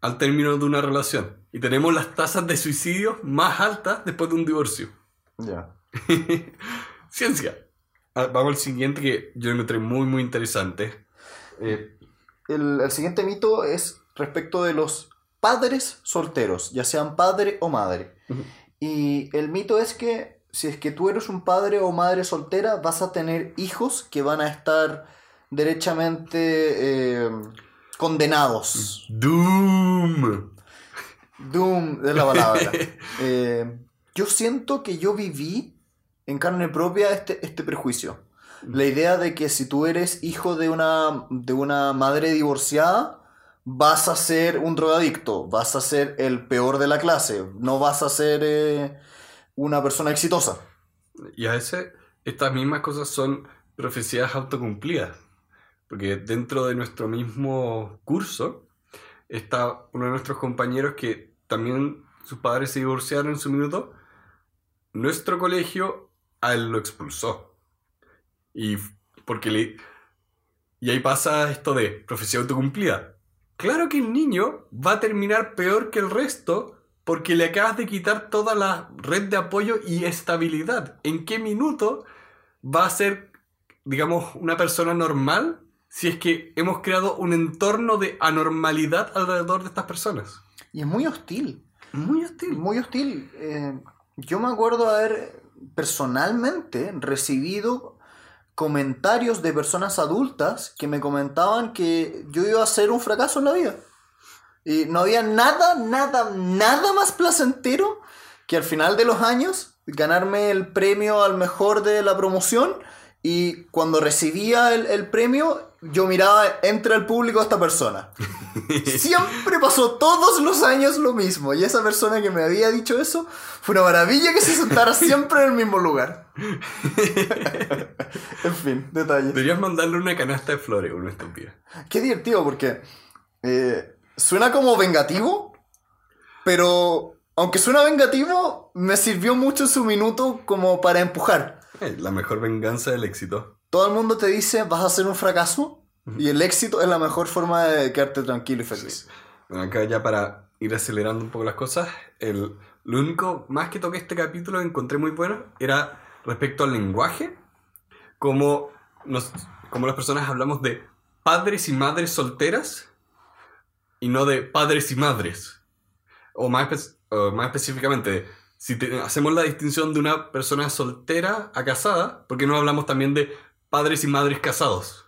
al término de una relación. Y tenemos las tasas de suicidio más altas después de un divorcio. Ya. Ciencia. Ah, Vamos al siguiente que yo encontré muy, muy interesante. Eh, El, el siguiente mito es respecto de los padres solteros, ya sean padre o madre. Y el mito es que si es que tú eres un padre o madre soltera, vas a tener hijos que van a estar derechamente eh, condenados. Doom. Doom es la palabra. Eh, yo siento que yo viví en carne propia este, este prejuicio. La idea de que si tú eres hijo de una, de una madre divorciada, vas a ser un drogadicto, vas a ser el peor de la clase, no vas a ser eh, una persona exitosa. Y a veces estas mismas cosas son profecías autocumplidas. Porque dentro de nuestro mismo curso está uno de nuestros compañeros que también sus padres se divorciaron en su minuto. Nuestro colegio a él lo expulsó. Y porque le... Y ahí pasa esto de profecía autocumplida. Claro que el niño va a terminar peor que el resto porque le acabas de quitar toda la red de apoyo y estabilidad. ¿En qué minuto va a ser, digamos, una persona normal si es que hemos creado un entorno de anormalidad alrededor de estas personas? Y es muy hostil. Muy hostil. Muy hostil. Eh, yo me acuerdo haber personalmente recibido comentarios de personas adultas que me comentaban que yo iba a ser un fracaso en la vida. Y no había nada, nada, nada más placentero que al final de los años ganarme el premio al mejor de la promoción y cuando recibía el, el premio, yo miraba entre el público a esta persona. Siempre pasó todos los años lo mismo. Y esa persona que me había dicho eso, fue una maravilla que se sentara siempre en el mismo lugar. en fin, detalles. Deberías mandarle una canasta de flores, una estúpida. Qué divertido, porque eh, suena como vengativo, pero aunque suena vengativo, me sirvió mucho su minuto como para empujar. Eh, La mejor venganza del éxito. Todo el mundo te dice vas a ser un fracaso y el éxito es la mejor forma de quedarte tranquilo y feliz. Bueno, acá ya para ir acelerando un poco las cosas, el, lo único más que toqué este capítulo que encontré muy bueno era respecto al lenguaje, como, nos, como las personas hablamos de padres y madres solteras y no de padres y madres. O más, o más específicamente, si te- hacemos la distinción de una persona soltera a casada, ¿por qué no hablamos también de padres y madres casados?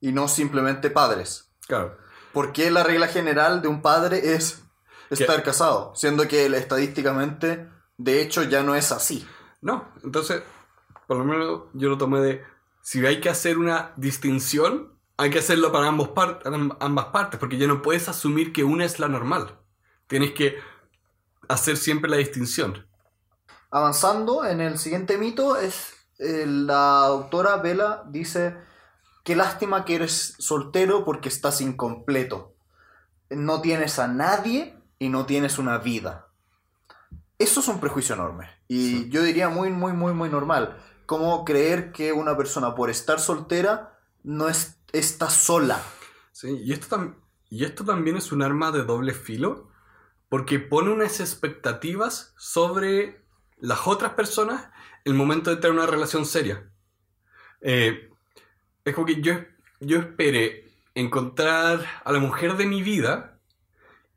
Y no simplemente padres. Claro. ¿Por qué la regla general de un padre es estar casado? Siendo que estadísticamente, de hecho, ya no es así. No, entonces, por lo menos yo lo tomé de, si hay que hacer una distinción, hay que hacerlo para ambos par- amb- ambas partes, porque ya no puedes asumir que una es la normal. Tienes que hacer siempre la distinción. Avanzando, en el siguiente mito es eh, la autora Vela dice, qué lástima que eres soltero porque estás incompleto. No tienes a nadie y no tienes una vida. Eso es un prejuicio enorme. Y yo diría muy, muy, muy, muy normal. Como creer que una persona por estar soltera no es, está sola. ¿sí? Y, esto tam- y esto también es un arma de doble filo, porque pone unas expectativas sobre las otras personas el momento de tener una relación seria. Eh, es como que yo, yo esperé encontrar a la mujer de mi vida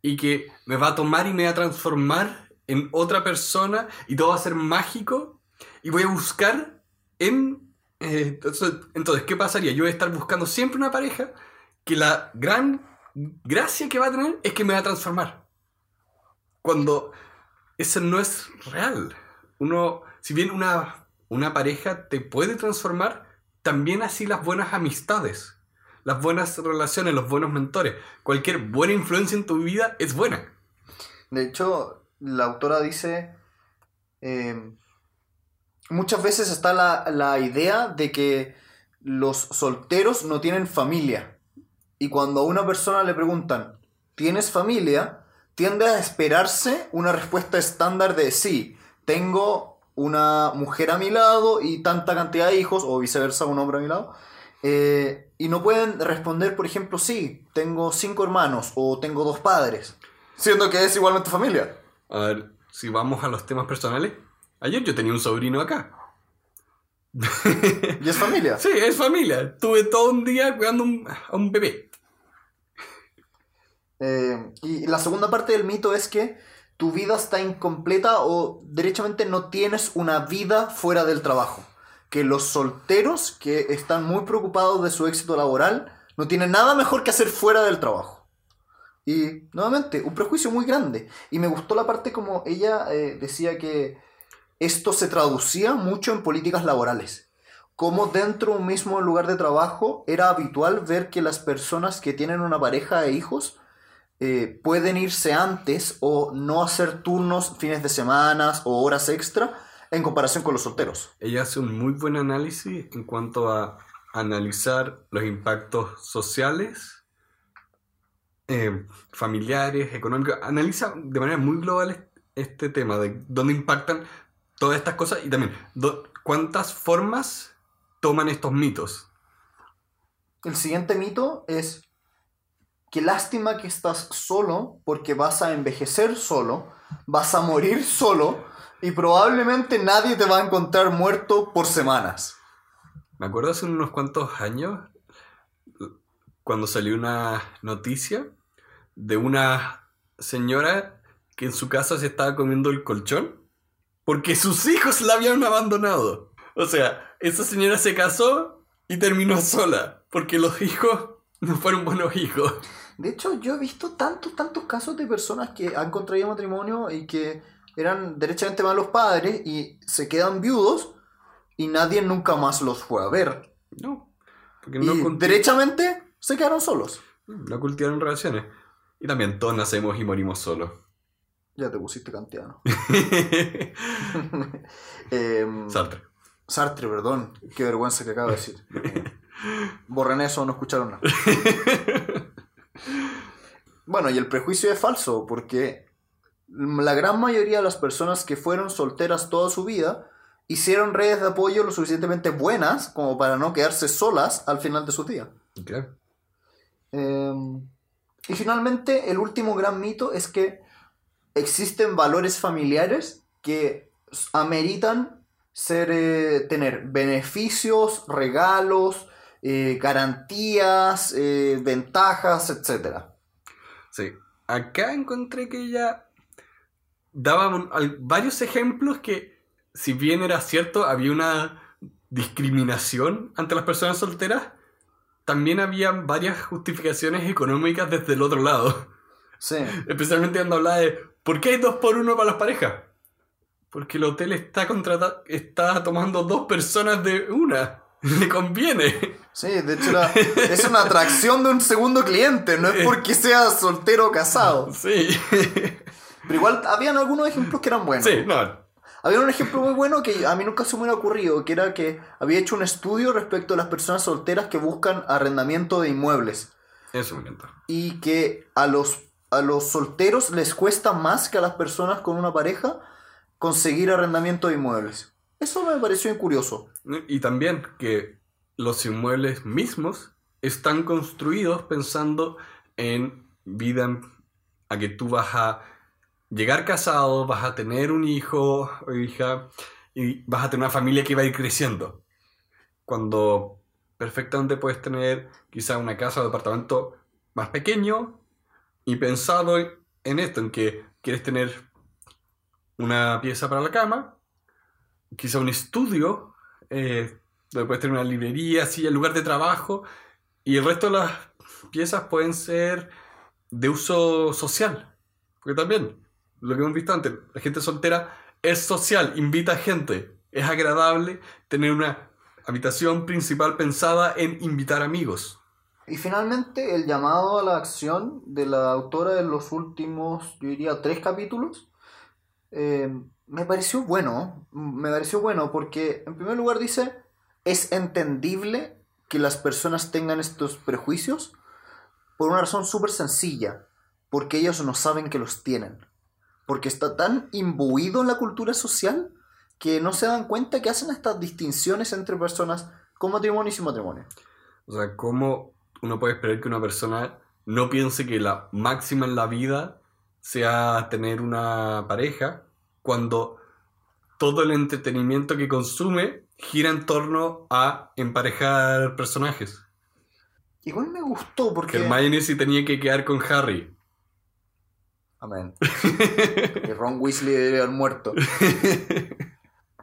y que me va a tomar y me va a transformar en otra persona y todo va a ser mágico y voy a buscar en... eh, entonces, ¿qué pasaría? Yo voy a estar buscando siempre una pareja que la gran gracia que va a tener es que me va a transformar. Cuando eso no es real. Uno, si bien una, una pareja te puede transformar, también así las buenas amistades, las buenas relaciones, los buenos mentores. Cualquier buena influencia en tu vida es buena. De hecho, la autora dice, eh, muchas veces está la, la idea de que los solteros no tienen familia. Y cuando a una persona le preguntan, ¿tienes familia? Tiende a esperarse una respuesta estándar de sí, tengo una mujer a mi lado y tanta cantidad de hijos, o viceversa, un hombre a mi lado. Eh, y no pueden responder, por ejemplo, sí, tengo cinco hermanos o tengo dos padres. Siendo que es igualmente familia. A ver, si vamos a los temas personales. Ayer yo tenía un sobrino acá. Y es familia. Sí, es familia. Tuve todo un día cuidando un- a un bebé. Eh, y la segunda parte del mito es que tu vida está incompleta o derechamente no tienes una vida fuera del trabajo. Que los solteros que están muy preocupados de su éxito laboral no tienen nada mejor que hacer fuera del trabajo. Y nuevamente, un prejuicio muy grande. Y me gustó la parte como ella eh, decía que esto se traducía mucho en políticas laborales. Como dentro de un mismo lugar de trabajo era habitual ver que las personas que tienen una pareja e hijos eh, pueden irse antes o no hacer turnos fines de semana o horas extra en comparación con los solteros. Ella hace un muy buen análisis en cuanto a analizar los impactos sociales, eh, familiares, económicos. Analiza de manera muy global este tema de dónde impactan todas estas cosas y también cuántas formas toman estos mitos. El siguiente mito es que lástima que estás solo porque vas a envejecer solo, vas a morir solo y probablemente nadie te va a encontrar muerto por semanas. Me acuerdo hace unos cuantos años cuando salió una noticia de una señora que en su casa se estaba comiendo el colchón porque sus hijos la habían abandonado. O sea, esa señora se casó y terminó sola porque los hijos no fueron buenos hijos. De hecho, yo he visto tantos, tantos casos de personas que han contraído matrimonio y que eran derechamente malos padres y se quedan viudos y nadie nunca más los fue a ver. No. Porque y no, culti- derechamente se quedaron solos. no cultivaron relaciones. Y también todos nacemos y morimos solos. Ya te pusiste kantiano. Em, Sartre. Sartre, perdón. Qué vergüenza que acabo de decir. Borren eso, no escucharon nada. Bueno, y el prejuicio es falso, porque la gran mayoría de las personas que fueron solteras toda su vida hicieron redes de apoyo lo suficientemente buenas como para no quedarse solas al final de sus días. Claro. Eh, y finalmente, el último gran mito es que existen valores familiares que ameritan ser, eh, tener beneficios, regalos, eh, garantías, eh, ventajas, etc. Sí. Acá encontré que ella daba varios ejemplos que, si bien era cierto, había una discriminación ante las personas solteras, también había varias justificaciones económicas desde el otro lado. Sí, Especialmente cuando hablaba de ¿por qué hay dos por uno para las parejas? Porque el hotel está está tomando dos personas de una. Le conviene. sí, de hecho es una atracción de un segundo cliente, no es porque sea soltero o casado. Sí. Pero igual habían algunos ejemplos que eran buenos. Sí, no. Había un ejemplo muy bueno que a mí nunca se me hubiera ocurrido, que era que había hecho un estudio respecto a las personas solteras que buscan arrendamiento de inmuebles Eso me encanta. y que a los, a los solteros les cuesta más que a las personas con una pareja conseguir arrendamiento de inmuebles. Eso me pareció curioso. Y también que los inmuebles mismos están construidos pensando en vida, a que tú vas a llegar casado, vas a tener un hijo o hija y vas a tener una familia que va a ir creciendo. Cuando perfectamente puedes tener quizá una casa o departamento más pequeño y pensado en- en esto, en que quieres tener una pieza para la cama, quizá un estudio, eh, donde puedes tener una librería, el lugar de trabajo, y el resto de las piezas pueden ser de uso social. Porque también, lo que hemos visto antes, la gente soltera es social, invita a gente, es agradable tener una habitación principal pensada en invitar amigos. Y finalmente el llamado a la acción de la autora en los últimos, yo diría, tres capítulos, eh, me pareció bueno, me pareció bueno porque en primer lugar dice, es entendible que las personas tengan estos prejuicios por una razón súper sencilla, porque ellos no saben que los tienen, porque está tan imbuido en la cultura social que no se dan cuenta que hacen estas distinciones entre personas con matrimonio y sin matrimonio. O sea, ¿cómo uno puede esperar que una persona no piense que la máxima en la vida sea tener una pareja cuando todo el entretenimiento que consume gira en torno a emparejar personajes? Igual me gustó porque... Que Hermione sí tenía que quedar con Harry. Amén. que Ron Weasley debe haber muerto.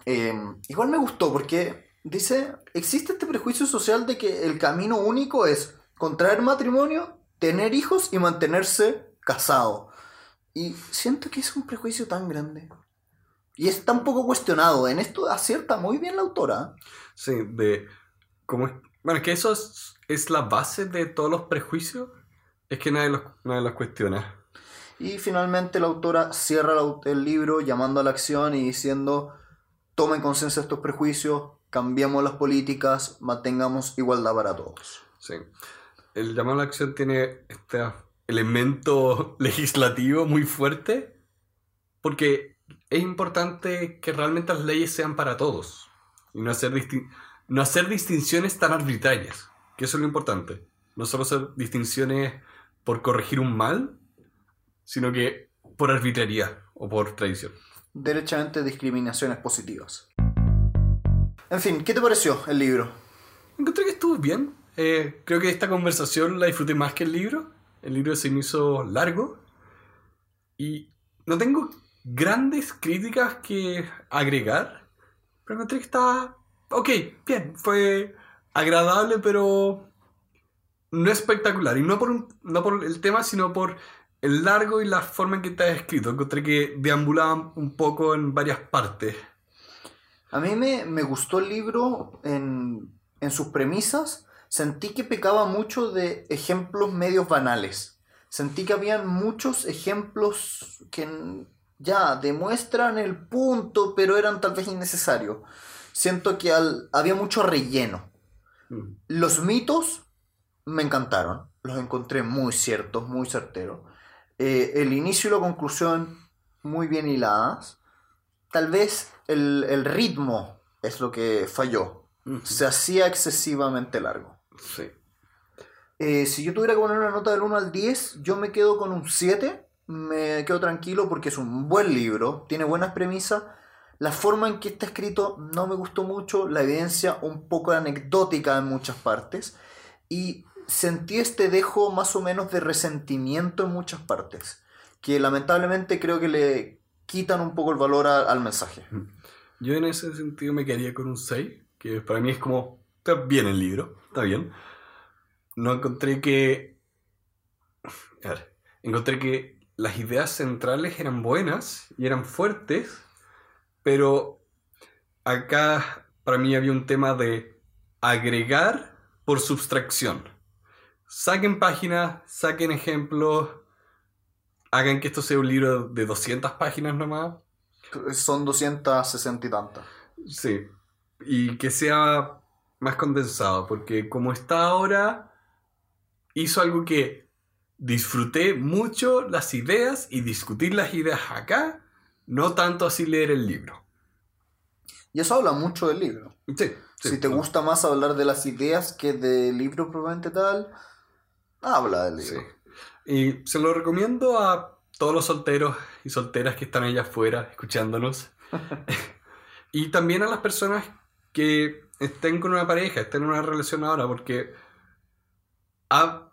Eh, igual me gustó porque dice, existe este prejuicio social de que el camino único es contraer matrimonio, tener hijos y mantenerse casado. Y siento que es un prejuicio tan grande. Y es tan poco cuestionado. En esto acierta muy bien la autora. Sí, de cómo es... Bueno, es que eso es, es la base de todos los prejuicios. Es que nadie los, nadie los cuestiona. Y finalmente la autora cierra el libro llamando a la acción y diciendo, tomen conciencia de estos prejuicios, cambiemos las políticas, mantengamos igualdad para todos. Sí. El llamado a la acción tiene este elemento legislativo muy fuerte porque es importante que realmente las leyes sean para todos y no hacer, distin- no hacer distinciones tan arbitrarias, que eso es lo importante. No solo hacer distinciones por corregir un mal, sino que por arbitrariedad o por tradición. Derechamente discriminaciones positivas. En fin, ¿qué te pareció el libro? Encontré que estuvo bien. Eh, creo que esta conversación la disfruté más que el libro. El libro se me hizo largo. Y no tengo grandes críticas que agregar. Pero encontré que estaba... Ok, bien. Fue agradable, pero no espectacular. Y no por, un- no por el tema, sino por el largo y la forma en que está escrito. Encontré que deambulaba un poco en varias partes. A mí me, me gustó el libro en, en sus premisas. Sentí que pecaba mucho de ejemplos medios banales. Sentí que habían muchos ejemplos que ya demuestran el punto, pero eran tal vez innecesarios. Siento que al- había mucho relleno. Mm. Los mitos me encantaron. Los encontré muy ciertos, muy certeros. Eh, el inicio y la conclusión muy bien hiladas. Tal vez el, el ritmo es lo que falló. Mm. Se hacía excesivamente largo. Sí. Eh, si yo tuviera que poner una nota del 1 al 10, yo me quedo con un 7. Me quedo tranquilo porque es un buen libro, tiene buenas premisas. La forma en que está escrito no me gustó mucho, la evidencia un poco anecdótica en muchas partes. Y sentí este dejo más o menos de resentimiento en muchas partes, que lamentablemente creo que le quitan un poco el valor al mensaje. Yo en ese sentido me quedaría con un 6, que para mí es como, está bien el libro, está bien. No encontré que... A ver, encontré que las ideas centrales eran buenas y eran fuertes, pero acá para mí había un tema de agregar por subtracción. Saquen páginas, saquen ejemplos, hagan que esto sea un libro de 200 páginas nomás. Son 260 y tantas. Sí, y que sea más condensado, porque como está ahora, hizo algo que disfruté mucho las ideas y discutir las ideas acá, no tanto así leer el libro. Y eso habla mucho del libro. Sí, sí, si te gusta más hablar de las ideas que del libro propiamente tal, habla del sí. libro. Y se lo recomiendo a todos los solteros y solteras que están allá afuera escuchándonos. y también a las personas que estén con una pareja, estén en una relación ahora, porque a-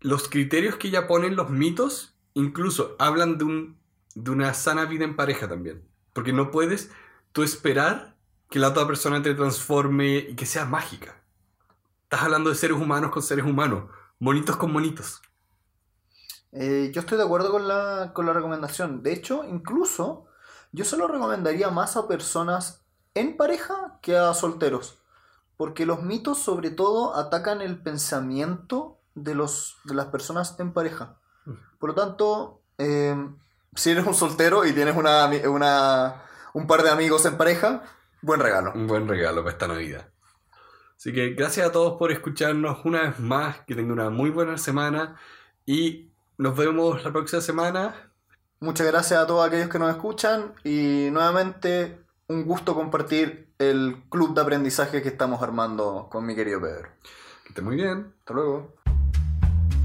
los criterios que ya ponen los mitos incluso hablan de, un, de una sana vida en pareja también. Porque no puedes tú esperar que la otra persona te transforme y que sea mágica. Estás hablando de seres humanos con seres humanos, monitos con monitos. Eh, yo estoy de acuerdo con la, con la recomendación. De hecho, incluso yo se lo recomendaría más a personas en pareja que a solteros. Porque los mitos sobre todo atacan el pensamiento de, los, de las personas en pareja. Por lo tanto, eh, si eres un soltero y tienes una, una, un par de amigos en pareja, buen regalo. Un buen regalo para esta Navidad. Así que gracias a todos por escucharnos una vez más. Que tengan una muy buena semana. Y nos vemos la próxima semana. Muchas gracias a todos aquellos que nos escuchan y nuevamente un gusto compartir el club de aprendizaje que estamos armando con mi querido Pedro. Que estén muy bien. Hasta luego.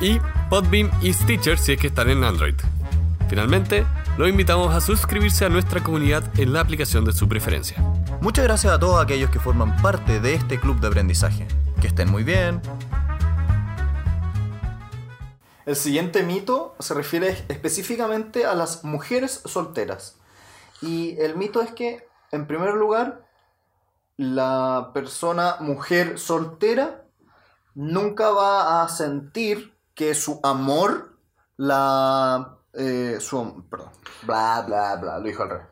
y Podbeam y Stitcher si es que están en Android. Finalmente, los invitamos a suscribirse a nuestra comunidad en la aplicación de su preferencia. Muchas gracias a todos aquellos que forman parte de este club de aprendizaje. Que estén muy bien. El siguiente mito se refiere específicamente a las mujeres solteras. Y el mito es que, en primer lugar, la persona mujer soltera nunca va a sentir que su amor la... eh, su, perdón. Bla, bla, bla. Lo dijo al revés.